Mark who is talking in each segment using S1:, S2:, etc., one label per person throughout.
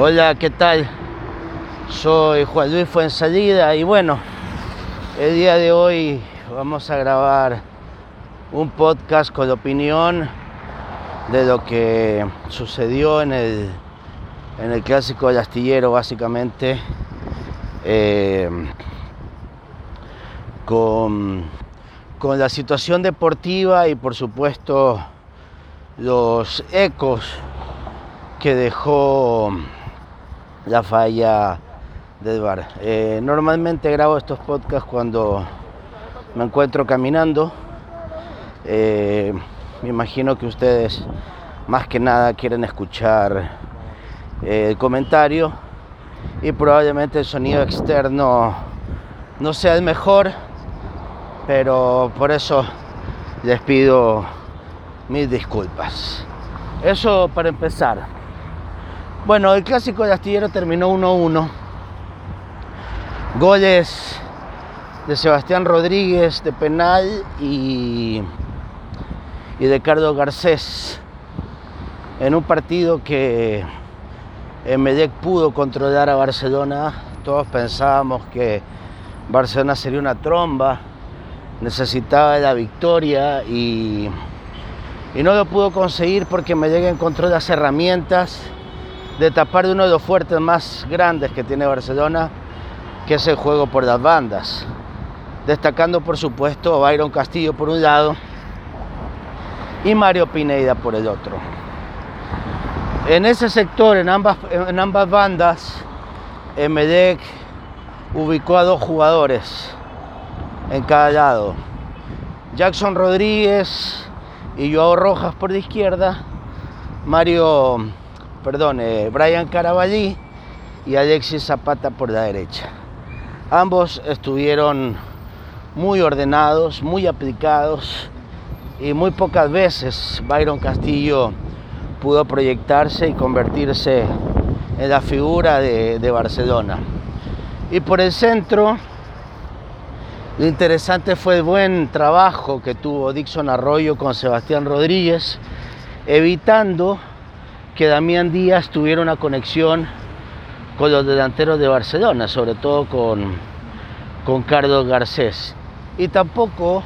S1: Hola, ¿qué tal? Soy Juan Luis Fuensalida y bueno, el día de hoy vamos a grabar un podcast con opinión de lo que sucedió en el, en el clásico del astillero básicamente eh, con, con la situación deportiva y por supuesto los ecos que dejó la falla del bar. Eh, normalmente grabo estos podcasts cuando me encuentro caminando. Eh, me imagino que ustedes más que nada quieren escuchar eh, el comentario y probablemente el sonido externo no sea el mejor, pero por eso les pido mil disculpas. Eso para empezar. Bueno, el clásico de Astillero terminó 1-1. Goles de Sebastián Rodríguez de penal y, y de Carlos Garcés en un partido que Medec pudo controlar a Barcelona. Todos pensábamos que Barcelona sería una tromba, necesitaba la victoria y, y no lo pudo conseguir porque Medec encontró las herramientas de tapar de uno de los fuertes más grandes que tiene Barcelona, que es el juego por las bandas. Destacando por supuesto a Byron Castillo por un lado y Mario Pineida por el otro. En ese sector, en ambas, en ambas bandas, Medec ubicó a dos jugadores en cada lado. Jackson Rodríguez y Joao Rojas por la izquierda, Mario perdón, eh, Brian Carabalí y Alexis Zapata por la derecha. Ambos estuvieron muy ordenados, muy aplicados y muy pocas veces Byron Castillo pudo proyectarse y convertirse en la figura de, de Barcelona. Y por el centro, lo interesante fue el buen trabajo que tuvo Dixon Arroyo con Sebastián Rodríguez, evitando que Damián Díaz tuviera una conexión con los delanteros de Barcelona, sobre todo con, con Carlos Garcés. Y tampoco,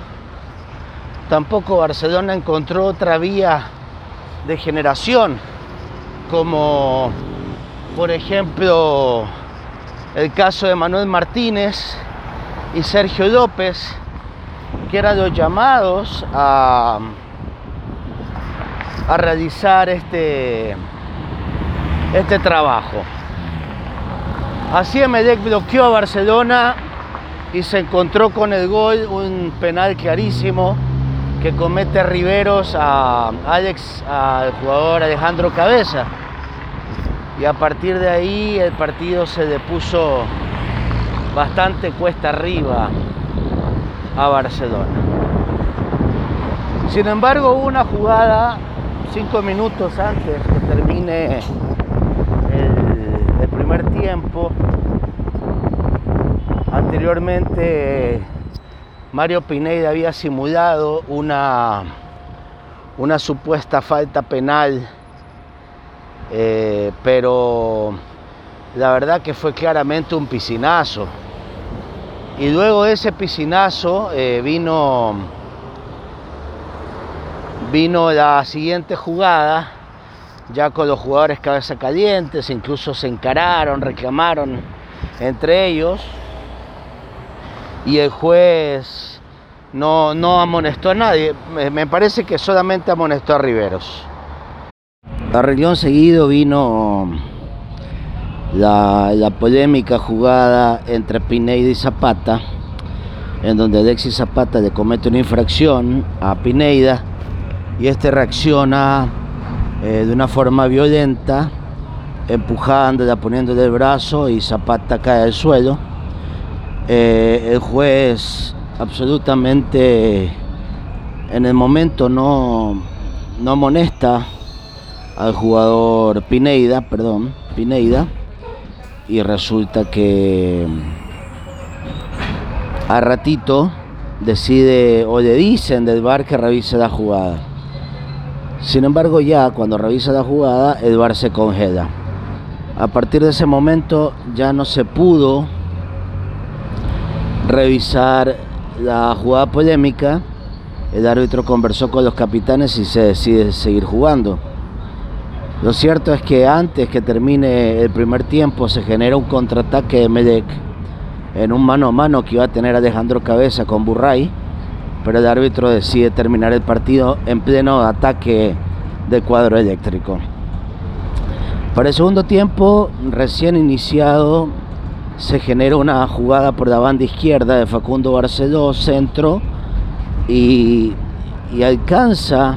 S1: tampoco Barcelona encontró otra vía de generación, como por ejemplo el caso de Manuel Martínez y Sergio López, que eran los llamados a a realizar este, este trabajo. Así Emelec bloqueó a Barcelona y se encontró con el gol, un penal clarísimo que comete Riveros a Alex, al jugador Alejandro Cabeza. Y a partir de ahí el partido se le puso bastante cuesta arriba a Barcelona. Sin embargo, hubo una jugada cinco minutos antes que termine el, primer tiempo, anteriormente Mario Pineda había simulado una, una supuesta falta penal, eh, pero la verdad que fue claramente un piscinazo. Y luego de ese piscinazo eh, vino Vino la siguiente jugada, ya con los jugadores cabeza calientes, incluso se encararon, reclamaron entre ellos. Y el juez no, no amonestó a nadie. Me parece que solamente amonestó a Riveros. A región seguido vino la, la, polémica jugada entre Pineida y Zapata, en donde Alexis Zapata le comete una infracción a Pineida y este reacciona eh, de una forma violenta, empujándola, poniéndole el brazo y Zapata cae al suelo. Eh, el juez absolutamente en el momento no, no amonesta al jugador Pineida, perdón, Pineida, y resulta que a ratito decide o le dicen del bar que revise la jugada. Sin embargo, ya cuando revisa la jugada, el bar se congela. A partir de ese momento ya no se pudo revisar la jugada polémica. El árbitro conversó con los capitanes y se decide seguir jugando. Lo cierto es que antes que termine el primer tiempo se genera un contraataque de Medec en un mano a mano que iba a tener Alejandro Cabeza con Burray, pero el árbitro decide terminar el partido en pleno ataque del cuadro eléctrico. Para el segundo tiempo, recién iniciado, se genera una jugada por la banda izquierda de Facundo Barceló, centro, y, alcanza,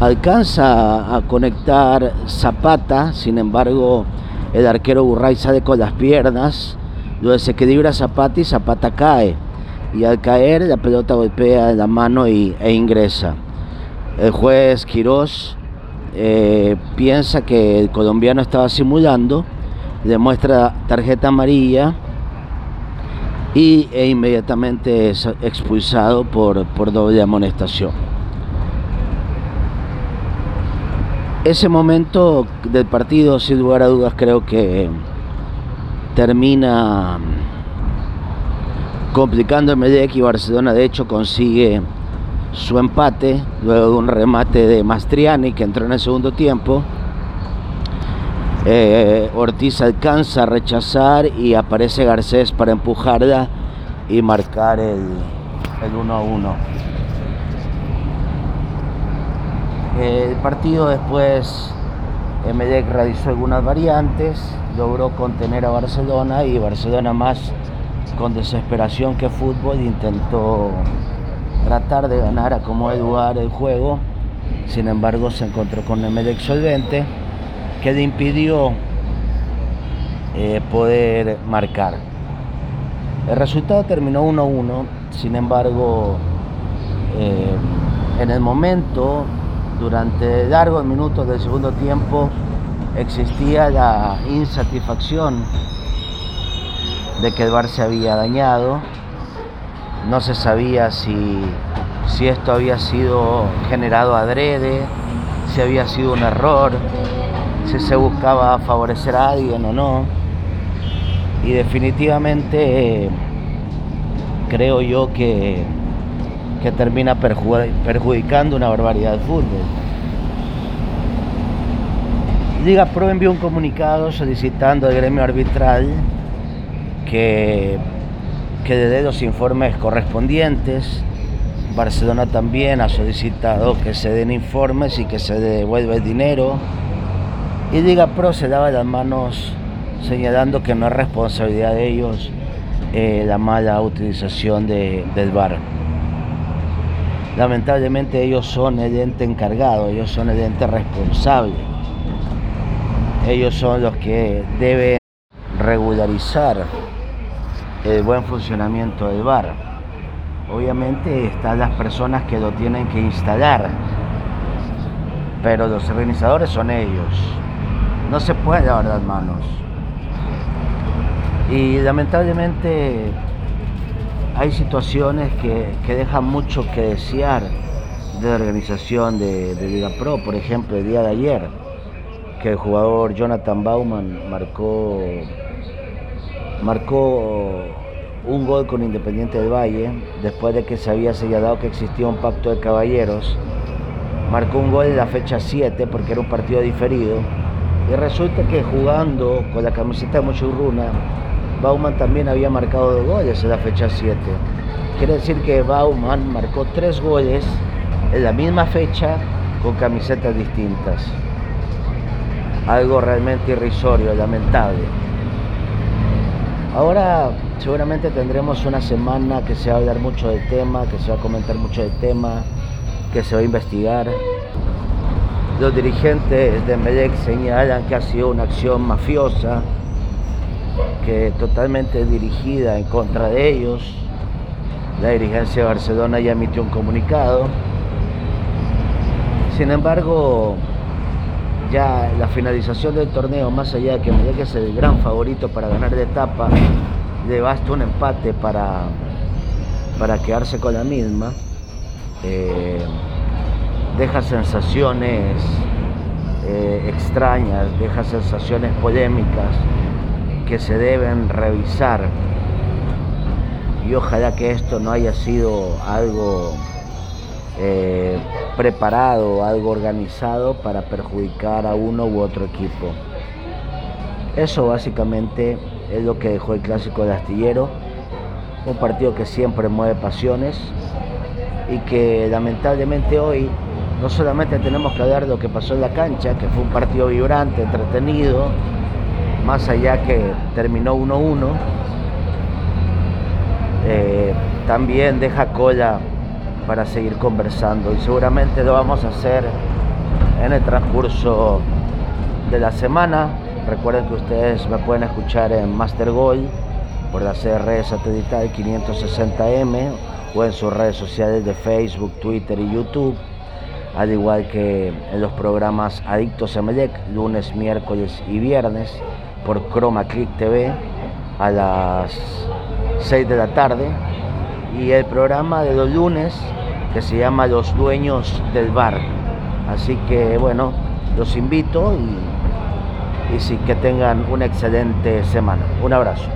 S1: alcanza a conectar Zapata, sin embargo el arquero Burray sale con las piernas, luego se equilibra Zapata y Zapata cae, y al caer la pelota golpea la mano y, e ingresa. El juez Quirós eh, piensa que el colombiano estaba simulando, le muestra tarjeta amarilla y e inmediatamente es expulsado por, por doble amonestación. Ese momento del partido, sin lugar a dudas, creo que termina complicando el Medellín y Barcelona de hecho consigue su empate luego de un remate de Mastriani que entró en el segundo tiempo. Eh, Ortiz alcanza a rechazar y aparece Garcés para empujarla y marcar el, el 1 a 1. El partido después Emelec realizó algunas variantes, logró contener a Barcelona y Barcelona más con desesperación que fútbol intentó tratar de ganar a como lugar el juego. Sin embargo, se encontró con Emelec solvente que le impidió eh, poder marcar. El resultado terminó 1-1, sin embargo, eh, en el momento, durante largos minutos del segundo tiempo, existía la insatisfacción de que el bar se había dañado no se sabía si, si esto había sido generado adrede, si había sido un error, si se buscaba favorecer a alguien o no. Y definitivamente creo yo que, que termina perjudicando una barbaridad de fútbol. Liga Pro envió un comunicado solicitando al gremio arbitral que que dé los informes correspondientes. Barcelona también ha solicitado que se den informes y que se devuelva el dinero. Y Liga Pro se daba las manos señalando que no es responsabilidad de ellos eh, la mala utilización del bar. Lamentablemente ellos son el ente encargado, ellos son el ente responsable. Ellos son los que deben regularizar el buen funcionamiento del bar. Obviamente están las personas que lo tienen que instalar, pero los organizadores son ellos. No se puede lavar las manos. Y lamentablemente hay situaciones que, dejan mucho que desear de la organización de, de Liga Pro. Por ejemplo, el día de ayer, que el jugador Jonathan Bauman marcó marcó un gol con Independiente del Valle, después de que se había señalado que existía un pacto de caballeros. Marcó un gol en la fecha 7 porque era un partido diferido. Y resulta que jugando con la camiseta de Mochurruna, Bauman también había marcado dos goles en la fecha 7. Quiere decir que Bauman marcó tres goles en la misma fecha con camisetas distintas. Algo realmente irrisorio, lamentable. Ahora seguramente tendremos una semana que se va a hablar mucho del tema, que se va a comentar mucho del tema, que se va a investigar. Los dirigentes de Medec señalan que ha sido una acción mafiosa, que totalmente dirigida en contra de ellos. La dirigencia de Barcelona ya emitió un comunicado. Sin embargo, ya la finalización del torneo, más allá de que me que es el gran favorito para ganar de etapa, le basta un empate para, para quedarse con la misma, eh, deja sensaciones eh, extrañas, deja sensaciones polémicas que se deben revisar. Y ojalá que esto no haya sido algo eh, preparado, algo organizado para perjudicar a uno u otro equipo. Eso básicamente es lo que dejó el clásico de Astillero, un partido que siempre mueve pasiones y que lamentablemente hoy no solamente tenemos que hablar de lo que pasó en la cancha, que fue un partido vibrante, entretenido, más allá que terminó 1-1, eh, también deja cola para seguir conversando y seguramente lo vamos a hacer en el transcurso de la semana. Recuerden que ustedes me pueden escuchar en Master Gold por la CR satelital 560M o en sus redes sociales de Facebook, Twitter y YouTube al igual que en los programas Adictos a Melec, lunes, miércoles y viernes, por Chroma Click TV a las 6 de la tarde, y el programa de los lunes que se llama Los Dueños del Bar. Así que bueno, los invito y, y sí que tengan una excelente semana. Un abrazo.